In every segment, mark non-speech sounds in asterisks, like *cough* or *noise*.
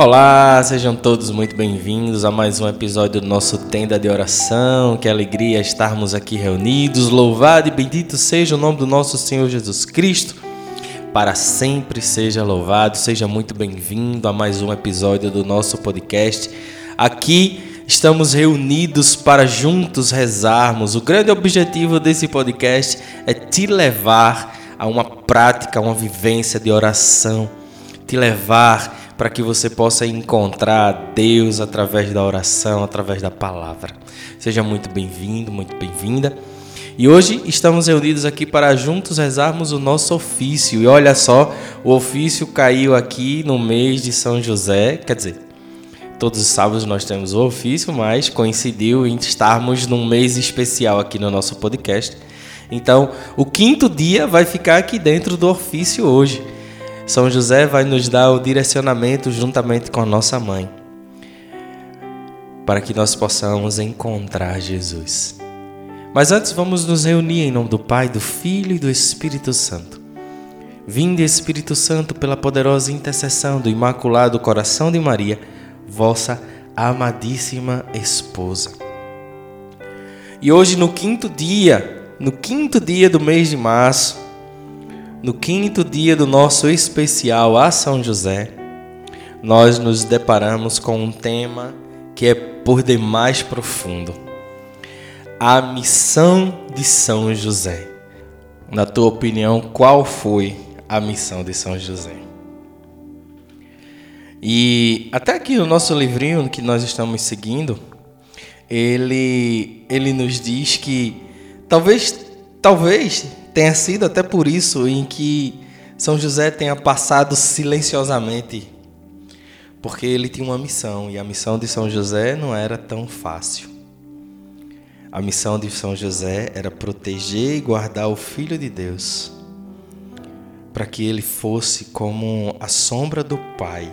Olá, sejam todos muito bem-vindos a mais um episódio do nosso Tenda de Oração. Que alegria estarmos aqui reunidos. Louvado e bendito seja o nome do nosso Senhor Jesus Cristo. Para sempre seja louvado. Seja muito bem-vindo a mais um episódio do nosso podcast. Aqui estamos reunidos para juntos rezarmos. O grande objetivo desse podcast é te levar a uma prática, a uma vivência de oração, te levar para que você possa encontrar Deus através da oração, através da palavra. Seja muito bem-vindo, muito bem-vinda. E hoje estamos reunidos aqui para juntos rezarmos o nosso ofício. E olha só, o ofício caiu aqui no mês de São José, quer dizer, todos os sábados nós temos o ofício, mas coincidiu em estarmos num mês especial aqui no nosso podcast. Então, o quinto dia vai ficar aqui dentro do ofício hoje. São José vai nos dar o direcionamento juntamente com a nossa mãe, para que nós possamos encontrar Jesus. Mas antes vamos nos reunir em nome do Pai, do Filho e do Espírito Santo. Vinde, Espírito Santo, pela poderosa intercessão do Imaculado Coração de Maria, vossa amadíssima esposa. E hoje, no quinto dia, no quinto dia do mês de março, no quinto dia do nosso especial a São José, nós nos deparamos com um tema que é por demais profundo: a missão de São José. Na tua opinião, qual foi a missão de São José? E até aqui no nosso livrinho que nós estamos seguindo, ele ele nos diz que talvez talvez tenha sido até por isso em que São José tenha passado silenciosamente, porque ele tinha uma missão e a missão de São José não era tão fácil. A missão de São José era proteger e guardar o Filho de Deus, para que ele fosse como a sombra do Pai.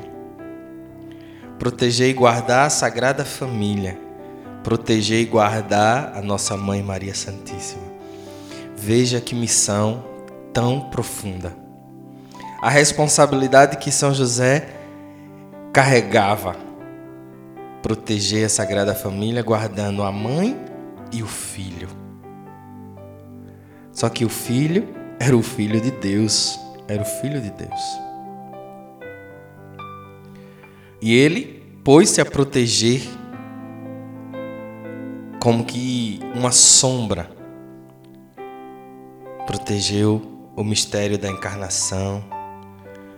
Proteger e guardar a Sagrada Família, proteger e guardar a nossa Mãe Maria Santíssima. Veja que missão tão profunda. A responsabilidade que São José carregava proteger a Sagrada Família, guardando a mãe e o filho. Só que o filho era o filho de Deus, era o filho de Deus. E ele pôs-se a proteger como que uma sombra protegeu o mistério da encarnação,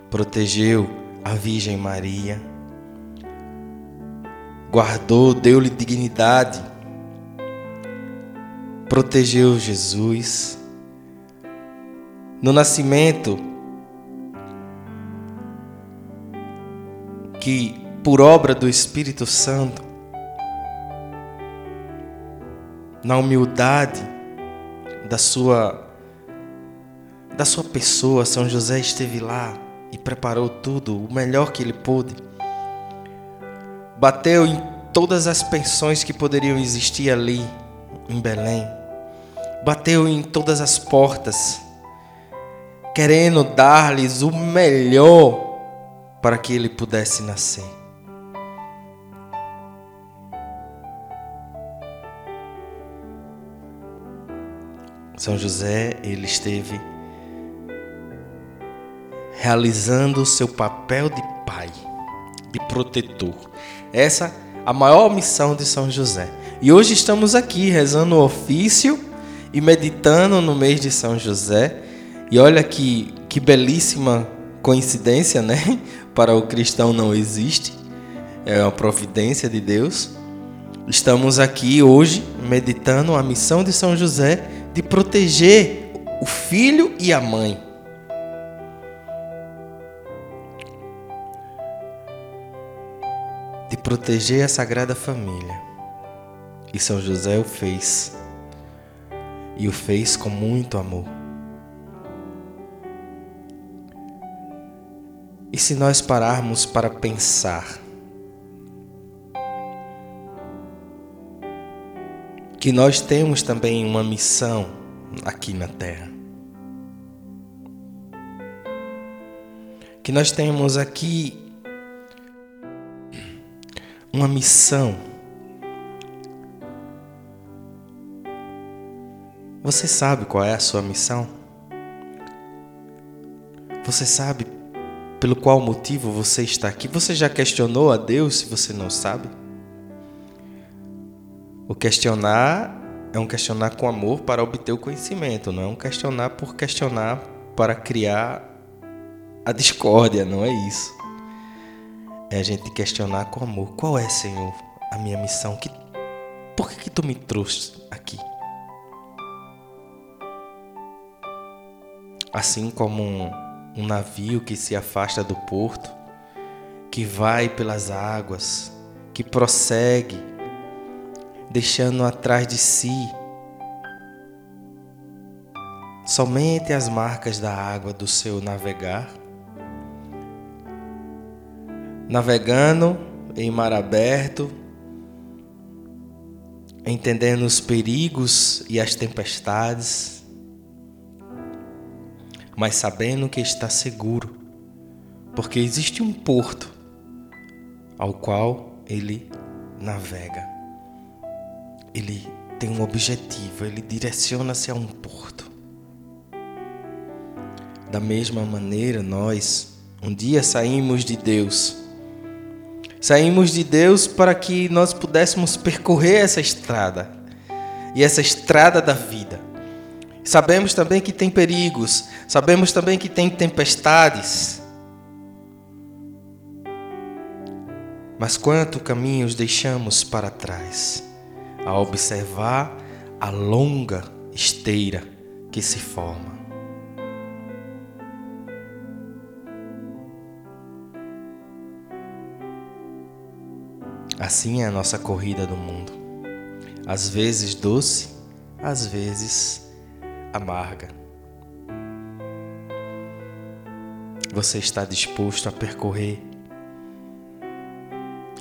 protegeu a Virgem Maria, guardou, deu-lhe dignidade, protegeu Jesus. No nascimento, que por obra do Espírito Santo, na humildade da sua da sua pessoa, São José esteve lá e preparou tudo, o melhor que ele pôde. Bateu em todas as pensões que poderiam existir ali em Belém. Bateu em todas as portas, querendo dar-lhes o melhor para que ele pudesse nascer. São José, ele esteve realizando o seu papel de pai, de protetor. Essa a maior missão de São José. E hoje estamos aqui rezando o ofício e meditando no mês de São José. E olha que, que belíssima coincidência, né? *laughs* Para o cristão não existe. É uma providência de Deus. Estamos aqui hoje meditando a missão de São José de proteger o filho e a mãe. Proteger a Sagrada Família. E São José o fez. E o fez com muito amor. E se nós pararmos para pensar que nós temos também uma missão aqui na Terra, que nós temos aqui uma missão. Você sabe qual é a sua missão? Você sabe pelo qual motivo você está aqui? Você já questionou a Deus se você não sabe? O questionar é um questionar com amor para obter o conhecimento, não é um questionar por questionar para criar a discórdia, não é isso. É a gente questionar com amor. Qual é, Senhor, a minha missão? Que, por que, que tu me trouxe aqui? Assim como um, um navio que se afasta do porto, que vai pelas águas, que prossegue, deixando atrás de si somente as marcas da água do seu navegar navegando em mar aberto, entendendo os perigos e as tempestades, mas sabendo que está seguro, porque existe um porto ao qual ele navega. Ele tem um objetivo, ele direciona-se a um porto. Da mesma maneira, nós um dia saímos de Deus Saímos de Deus para que nós pudéssemos percorrer essa estrada e essa estrada da vida. Sabemos também que tem perigos, sabemos também que tem tempestades. Mas quanto caminhos deixamos para trás a observar a longa esteira que se forma. Assim é a nossa corrida do mundo. Às vezes doce, às vezes amarga. Você está disposto a percorrer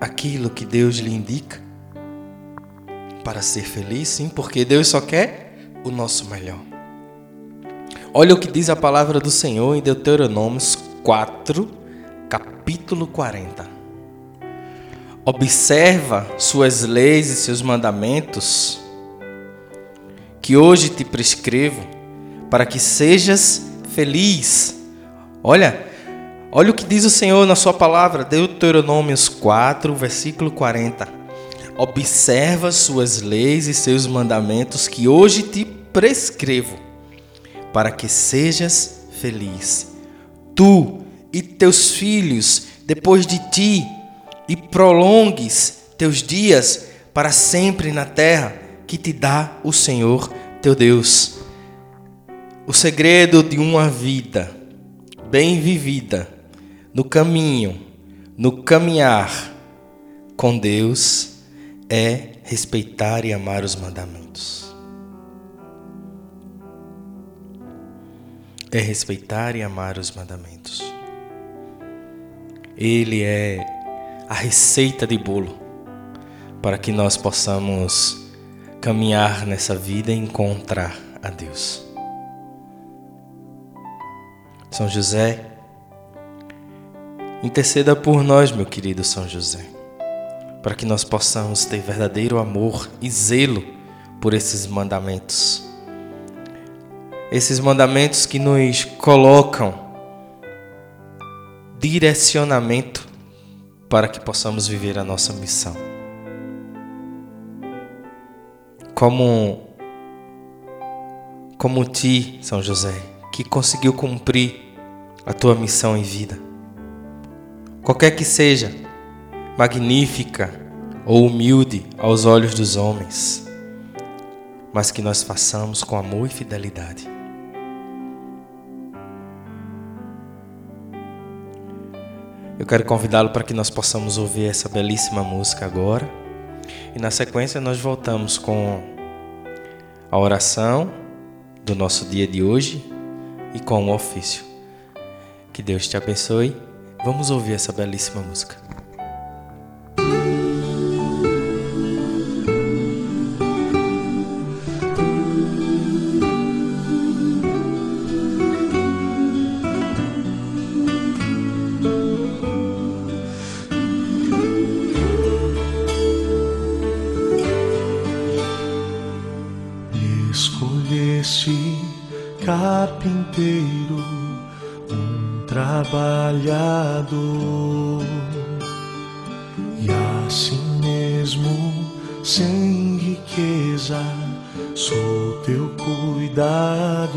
aquilo que Deus lhe indica para ser feliz? Sim, porque Deus só quer o nosso melhor. Olha o que diz a palavra do Senhor em Deuteronômios 4, capítulo 40 observa suas leis e seus mandamentos, que hoje te prescrevo, para que sejas feliz. Olha, olha o que diz o Senhor na sua palavra, Deuteronômios 4, versículo 40. Observa suas leis e seus mandamentos que hoje te prescrevo, para que sejas feliz. Tu e teus filhos depois de ti e prolongues teus dias para sempre na terra que te dá o Senhor teu Deus. O segredo de uma vida bem vivida no caminho, no caminhar com Deus é respeitar e amar os mandamentos. É respeitar e amar os mandamentos. Ele é a receita de bolo para que nós possamos caminhar nessa vida e encontrar a Deus. São José, interceda por nós, meu querido São José, para que nós possamos ter verdadeiro amor e zelo por esses mandamentos. Esses mandamentos que nos colocam direcionamento para que possamos viver a nossa missão. Como como ti, São José, que conseguiu cumprir a tua missão em vida. Qualquer que seja, magnífica ou humilde aos olhos dos homens, mas que nós façamos com amor e fidelidade. Eu quero convidá-lo para que nós possamos ouvir essa belíssima música agora. E na sequência nós voltamos com a oração do nosso dia de hoje e com o ofício. Que Deus te abençoe. Vamos ouvir essa belíssima música. Trabalhador, e assim mesmo, sem riqueza, sou teu cuidador.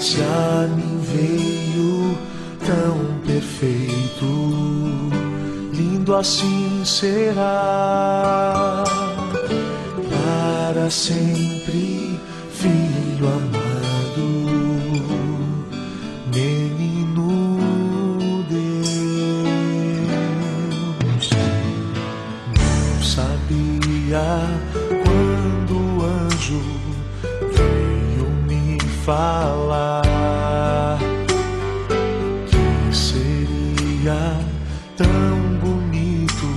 Se a mim veio tão perfeito, lindo assim será. Para sempre, filho amado, falar que seria tão bonito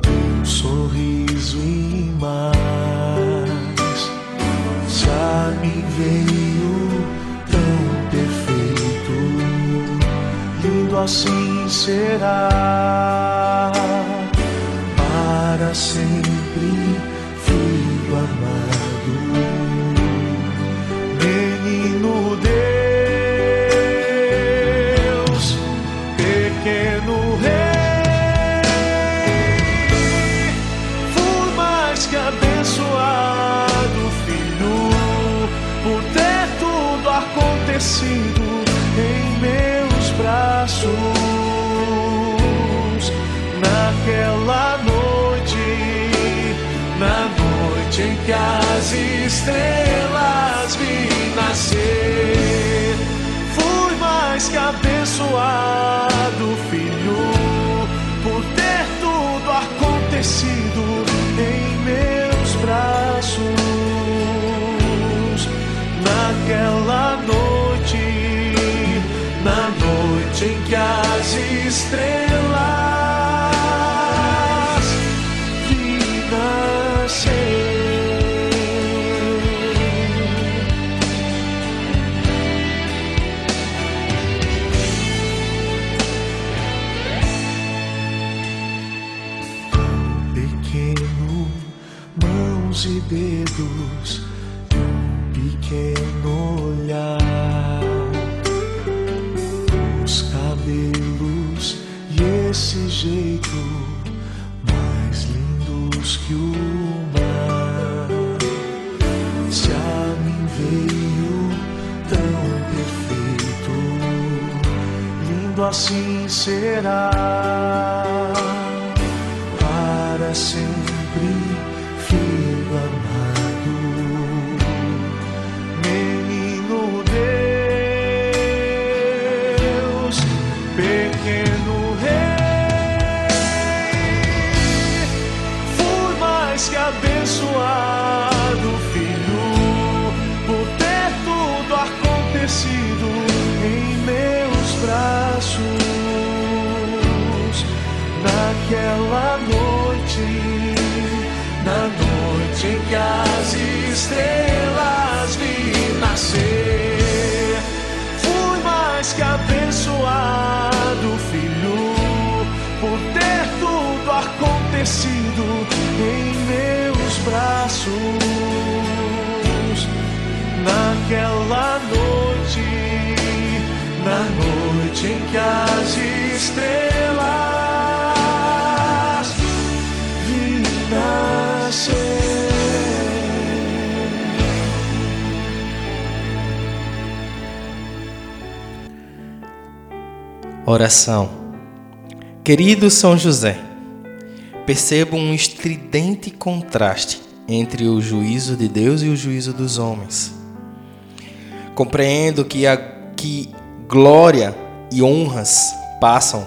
teu sorriso e mais. A mim veio tão perfeito, lindo assim será para sempre, filho amado, que as estrelas vi nascer. Fui mais que abençoado, filho, por ter tudo acontecido em meus braços. Naquela noite, na noite em que as estrelas braços. Naquela noite, na noite em que as estrelas vi nascer. Oração. Querido São José, percebo um estridente contraste entre o juízo de Deus e o juízo dos homens. Compreendo que, a, que glória e honras passam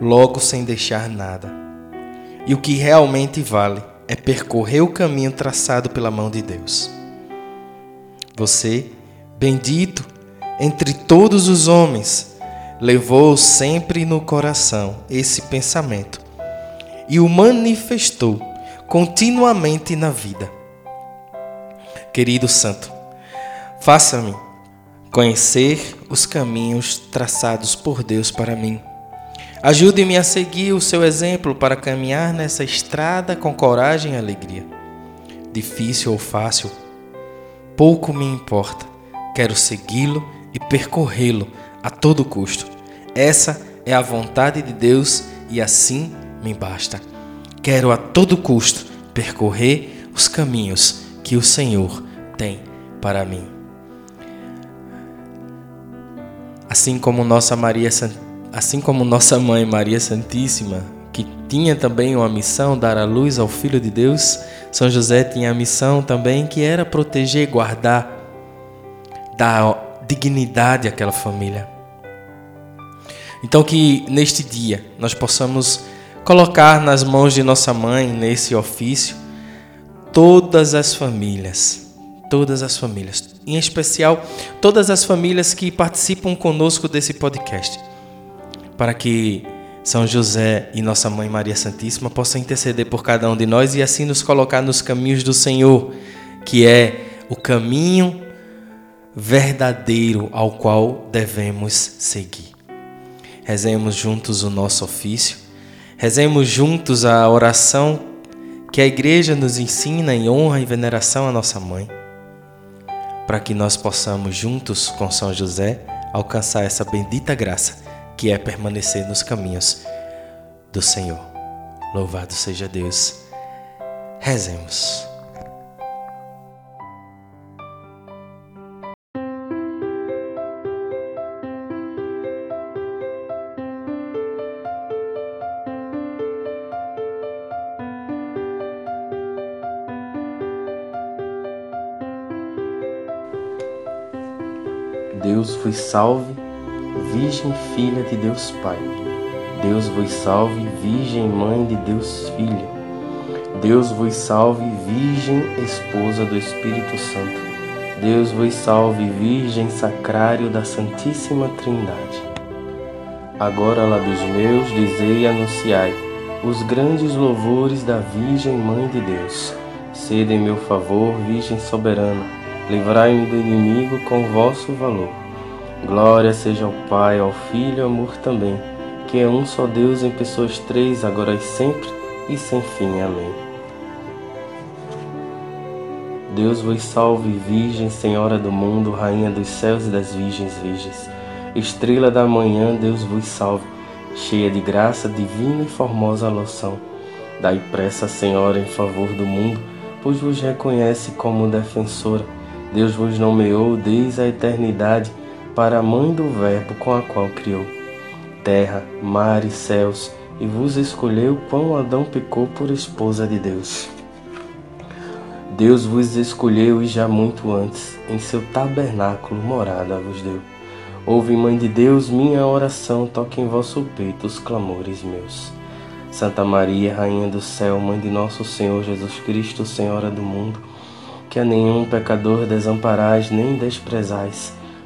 logo sem deixar nada. E o que realmente vale é percorrer o caminho traçado pela mão de Deus. Você, bendito entre todos os homens, levou sempre no coração esse pensamento e o manifestou continuamente na vida. Querido Santo, faça-me conhecer os caminhos traçados por Deus para mim. Ajude-me a seguir o seu exemplo para caminhar nessa estrada com coragem e alegria. difícil ou fácil, pouco me importa. Quero segui-lo e percorrê-lo a todo custo. Essa é a vontade de Deus e assim me basta. Quero a todo custo percorrer os caminhos que o Senhor tem para mim. Assim como nossa Maria, assim como nossa mãe Maria Santíssima, que tinha também uma missão dar a luz ao filho de Deus, São José tinha a missão também que era proteger, guardar, dar dignidade àquela família. Então que neste dia nós possamos colocar nas mãos de nossa mãe nesse ofício todas as famílias, todas as famílias, em especial todas as famílias que participam conosco desse podcast, para que São José e nossa mãe Maria Santíssima possam interceder por cada um de nós e assim nos colocar nos caminhos do Senhor, que é o caminho verdadeiro ao qual devemos seguir. Rezemos juntos o nosso ofício, rezemos juntos a oração que a igreja nos ensina em honra e veneração à nossa mãe, para que nós possamos juntos com São José alcançar essa bendita graça que é permanecer nos caminhos do Senhor. Louvado seja Deus. Rezemos. Salve, Virgem Filha de Deus Pai. Deus vos salve, Virgem Mãe de Deus Filha. Deus vos salve, Virgem Esposa do Espírito Santo. Deus vos salve, Virgem Sacrário da Santíssima Trindade. Agora, lá dos meus, dizei e anunciai os grandes louvores da Virgem Mãe de Deus. Sede em meu favor, Virgem soberana livrai-me do inimigo com vosso valor. Glória seja ao Pai, ao Filho e ao amor também, que é um só Deus em pessoas três, agora e sempre e sem fim. Amém. Deus vos salve, Virgem, Senhora do mundo, Rainha dos céus e das virgens virgens. Estrela da manhã, Deus vos salve, cheia de graça divina e formosa loção. Dai pressa, Senhora, em favor do mundo, pois vos reconhece como defensora Deus vos nomeou desde a eternidade para a mãe do Verbo com a qual criou terra, mar e céus, e vos escolheu quando Adão pecou por esposa de Deus. Deus vos escolheu e já muito antes, em seu tabernáculo morada vos deu. Ouve, Mãe de Deus, minha oração, toque em vosso peito os clamores meus. Santa Maria, Rainha do céu, Mãe de nosso Senhor Jesus Cristo, Senhora do mundo, que a nenhum pecador desamparais nem desprezais.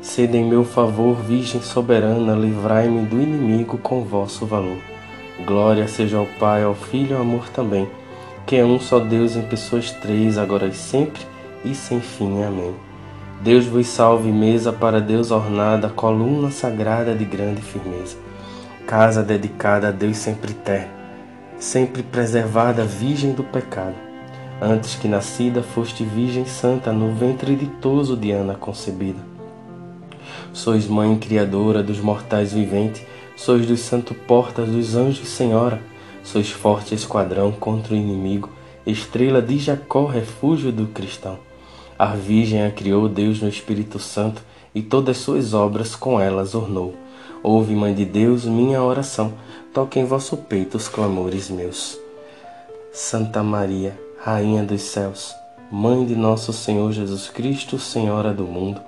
Sede em meu favor, Virgem soberana, livrai-me do inimigo com vosso valor. Glória seja ao Pai, ao Filho e ao amor também, que é um só Deus em pessoas três, agora e sempre e sem fim. Amém. Deus vos salve, mesa para Deus ornada, coluna sagrada de grande firmeza, casa dedicada a Deus sempre eterno, sempre preservada, virgem do pecado. Antes que nascida, foste virgem santa, no ventre ditoso de Ana concebida. Sois mãe criadora dos mortais viventes, sois dos santo portas dos anjos senhora, sois forte esquadrão contra o inimigo, estrela de Jacó, refúgio do cristão. A Virgem a criou Deus no Espírito Santo e todas suas obras com elas ornou. Ouve, Mãe de Deus, minha oração, toque em vosso peito os clamores meus. Santa Maria, Rainha dos céus, Mãe de nosso Senhor Jesus Cristo, Senhora do mundo,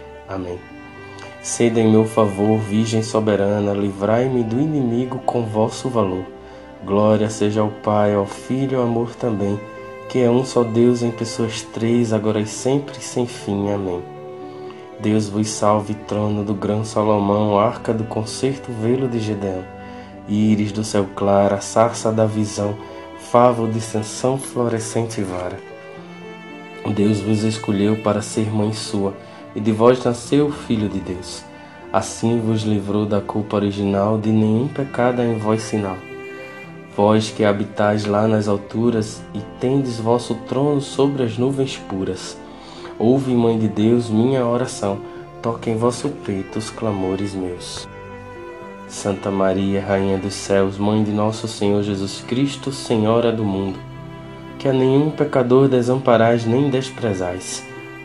Amém. Sede em meu favor, Virgem soberana, livrai-me do inimigo com vosso valor. Glória seja ao Pai, ao Filho e ao amor também, que é um só Deus em pessoas três, agora e sempre, sem fim. Amém. Deus vos salve, trono do grão Salomão, arca do concerto, velo de Gedeão, íris do céu claro, sarça da visão, favo de ascensão, florescente vara. Deus vos escolheu para ser mãe sua, e de vós nasceu o Filho de Deus. Assim vos livrou da culpa original, de nenhum pecado em vós sinal. Vós que habitais lá nas alturas e tendes vosso trono sobre as nuvens puras. Ouve, Mãe de Deus, minha oração, toque em vosso peito os clamores meus. Santa Maria, Rainha dos céus, Mãe de nosso Senhor Jesus Cristo, Senhora do mundo, que a nenhum pecador desamparais nem desprezais.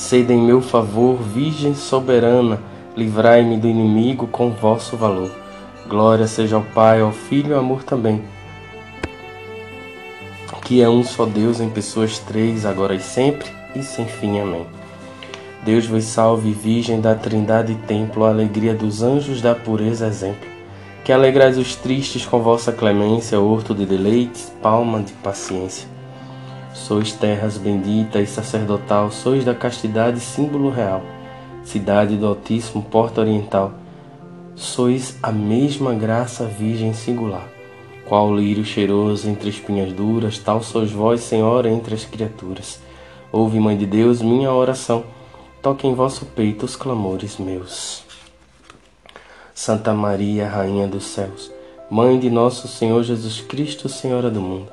Sede em meu favor, Virgem soberana, livrai-me do inimigo com vosso valor. Glória seja ao Pai, ao Filho e ao amor também, que é um só Deus em pessoas três, agora e sempre, e sem fim. Amém. Deus vos salve, Virgem da Trindade e Templo, alegria dos anjos da pureza exemplo, que alegrais os tristes com vossa clemência, horto de deleites, palma de paciência. Sois terras bendita e sacerdotal, sois da castidade símbolo real, cidade do Altíssimo, porta oriental. Sois a mesma graça virgem singular. Qual lírio cheiroso entre espinhas duras, tal sois vós, Senhora, entre as criaturas. Ouve, Mãe de Deus, minha oração, toque em vosso peito os clamores meus. Santa Maria, Rainha dos céus, Mãe de nosso Senhor Jesus Cristo, Senhora do mundo,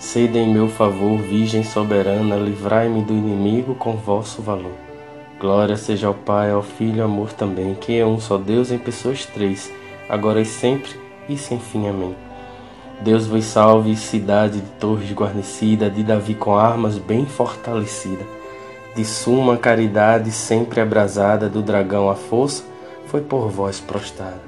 Sede em meu favor, Virgem soberana, livrai-me do inimigo com vosso valor. Glória seja ao Pai, ao Filho e amor também, que é um só Deus em pessoas três, agora e sempre e sem fim. Amém. Deus vos salve, cidade de torres guarnecida, de Davi com armas bem fortalecida, de suma caridade sempre abrasada, do dragão a força foi por vós prostrada.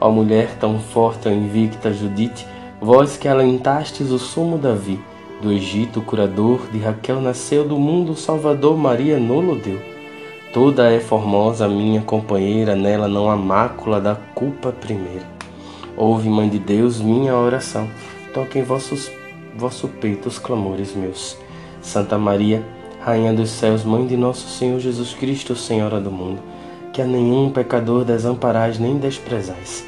Ó mulher tão forte, invicta Judite, Vós que alentastes o sumo Davi, do Egito o curador, de Raquel nasceu do mundo o Salvador, Maria nolo deu. Toda é formosa minha companheira, nela não há mácula da culpa primeira. Ouve, Mãe de Deus, minha oração, toque em vossos, vosso peito os clamores meus. Santa Maria, Rainha dos céus, Mãe de nosso Senhor Jesus Cristo, Senhora do mundo, que a nenhum pecador desamparais nem desprezais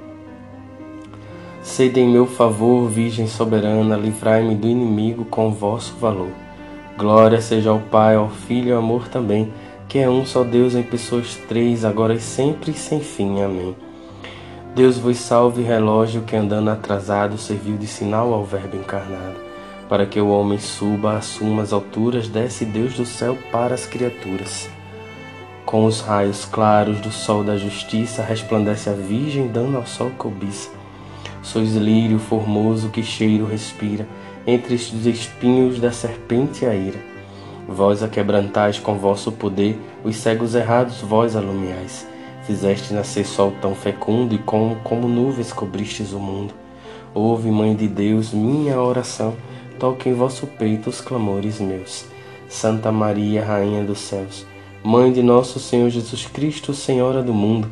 Sede em meu favor, Virgem soberana, livrai-me do inimigo com vosso valor. Glória seja ao Pai, ao Filho e ao amor também, que é um só Deus em pessoas três, agora e sempre e sem fim. Amém. Deus vos salve, relógio que andando atrasado serviu de sinal ao Verbo encarnado. Para que o homem suba, assuma as alturas, desce Deus do céu para as criaturas. Com os raios claros do sol da justiça, resplandece a Virgem, dando ao sol cobiça. Sois lírio formoso que cheiro respira, entre os espinhos da serpente a ira. Vós a quebrantais com vosso poder, os cegos errados vós alumiais. Fizeste nascer sol tão fecundo e como, como nuvens cobristes o mundo. Ouve, Mãe de Deus, minha oração, toque em vosso peito os clamores meus. Santa Maria, Rainha dos céus, Mãe de nosso Senhor Jesus Cristo, Senhora do mundo,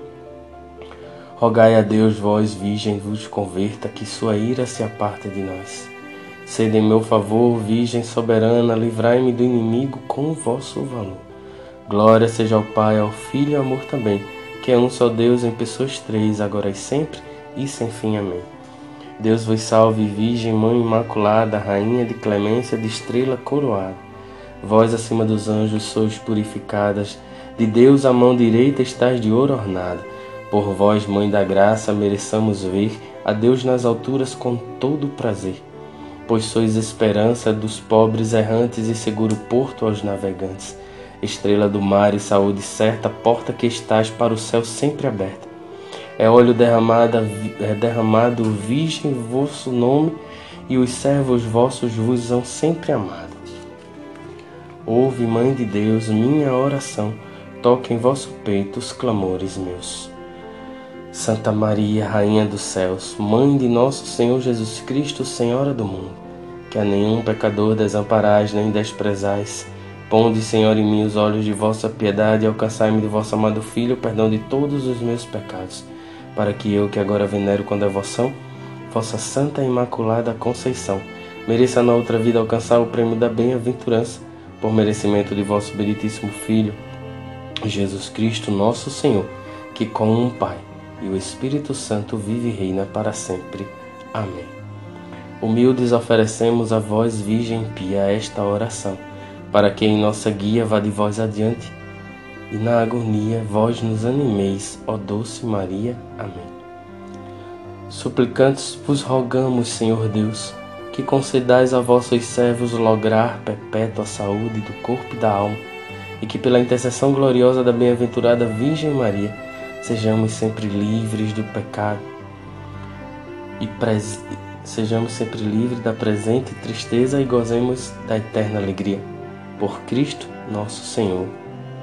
Rogai a Deus, vós, Virgem, vos converta, que sua ira se aparte de nós. Sede em meu favor, Virgem soberana, livrai-me do inimigo com o vosso valor. Glória seja ao Pai, ao Filho e ao amor também, que é um só Deus em pessoas três, agora e sempre, e sem fim. Amém. Deus vos salve, Virgem, Mãe Imaculada, Rainha de clemência, de estrela coroada. Vós acima dos anjos sois purificadas, de Deus a mão direita estás de ouro ornada. Por vós, Mãe da Graça, mereçamos ver a Deus nas alturas com todo prazer. Pois sois esperança dos pobres errantes e seguro porto aos navegantes. Estrela do mar e saúde certa, porta que estás para o céu sempre aberta é óleo derramado, é derramado virgem vosso nome, e os servos vossos vos são sempre amados. Ouve, Mãe de Deus, minha oração, toque em vosso peito os clamores meus. Santa Maria, Rainha dos céus, Mãe de nosso Senhor Jesus Cristo, Senhora do mundo, que a nenhum pecador desamparais nem desprezais, ponde, Senhor, em mim os olhos de vossa piedade e alcançai-me de vosso amado Filho o perdão de todos os meus pecados para que eu, que agora venero com devoção, vossa Santa Imaculada Conceição, mereça na outra vida alcançar o prêmio da bem-aventurança, por merecimento de vosso benditíssimo Filho, Jesus Cristo, nosso Senhor, que com o Pai e o Espírito Santo vive e reina para sempre. Amém. Humildes oferecemos a vós, Virgem Pia, esta oração, para que em nossa guia vá de vós adiante e na agonia vós nos animeis, ó doce Maria. Amém. Suplicantes vos rogamos, Senhor Deus, que concedais a vossos servos lograr perpétua saúde do corpo e da alma, e que pela intercessão gloriosa da bem-aventurada Virgem Maria sejamos sempre livres do pecado e pres... sejamos sempre livres da presente tristeza e gozemos da eterna alegria. Por Cristo nosso Senhor.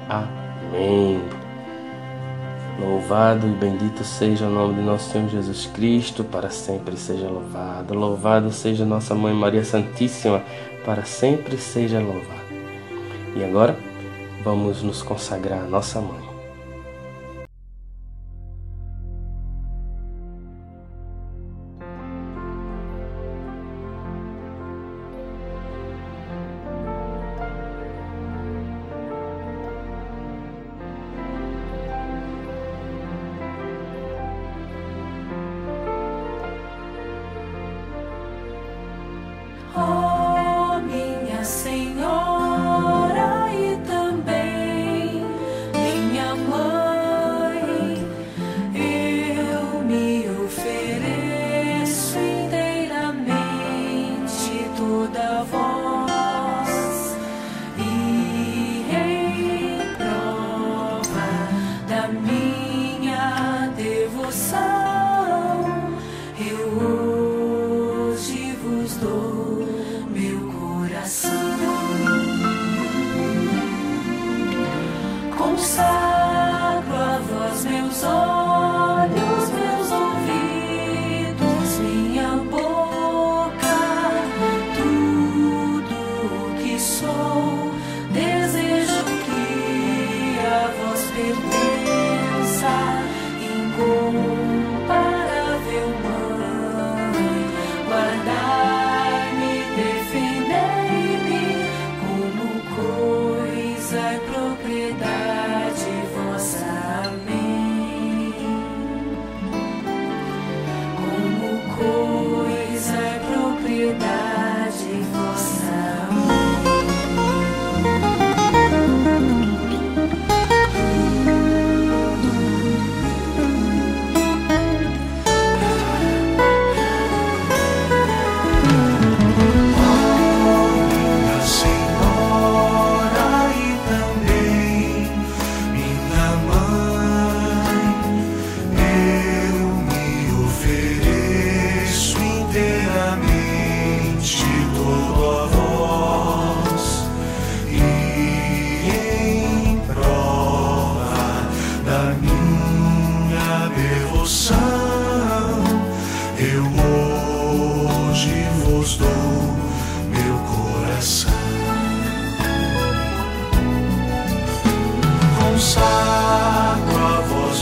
Amém. Louvado e bendito seja o nome de nosso Senhor Jesus Cristo, para sempre seja louvado. Louvado seja nossa Mãe Maria Santíssima, para sempre seja louvada. E agora, vamos nos consagrar à nossa Mãe.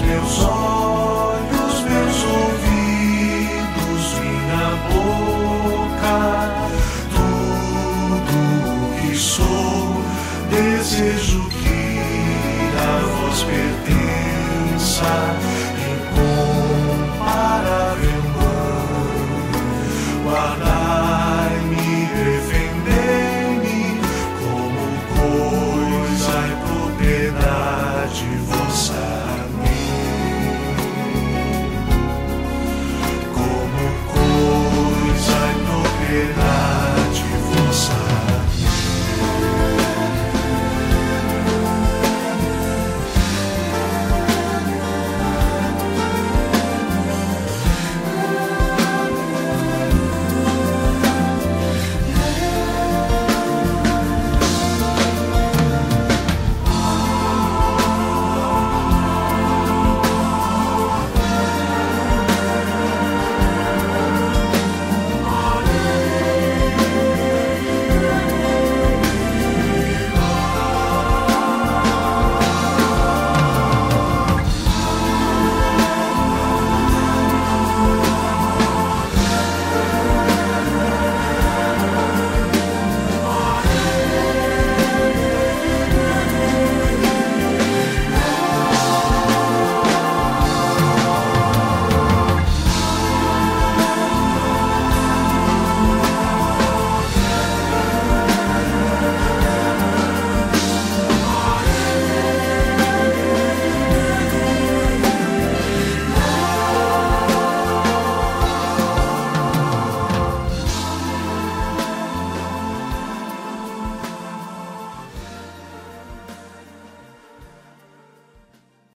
Meus olhos,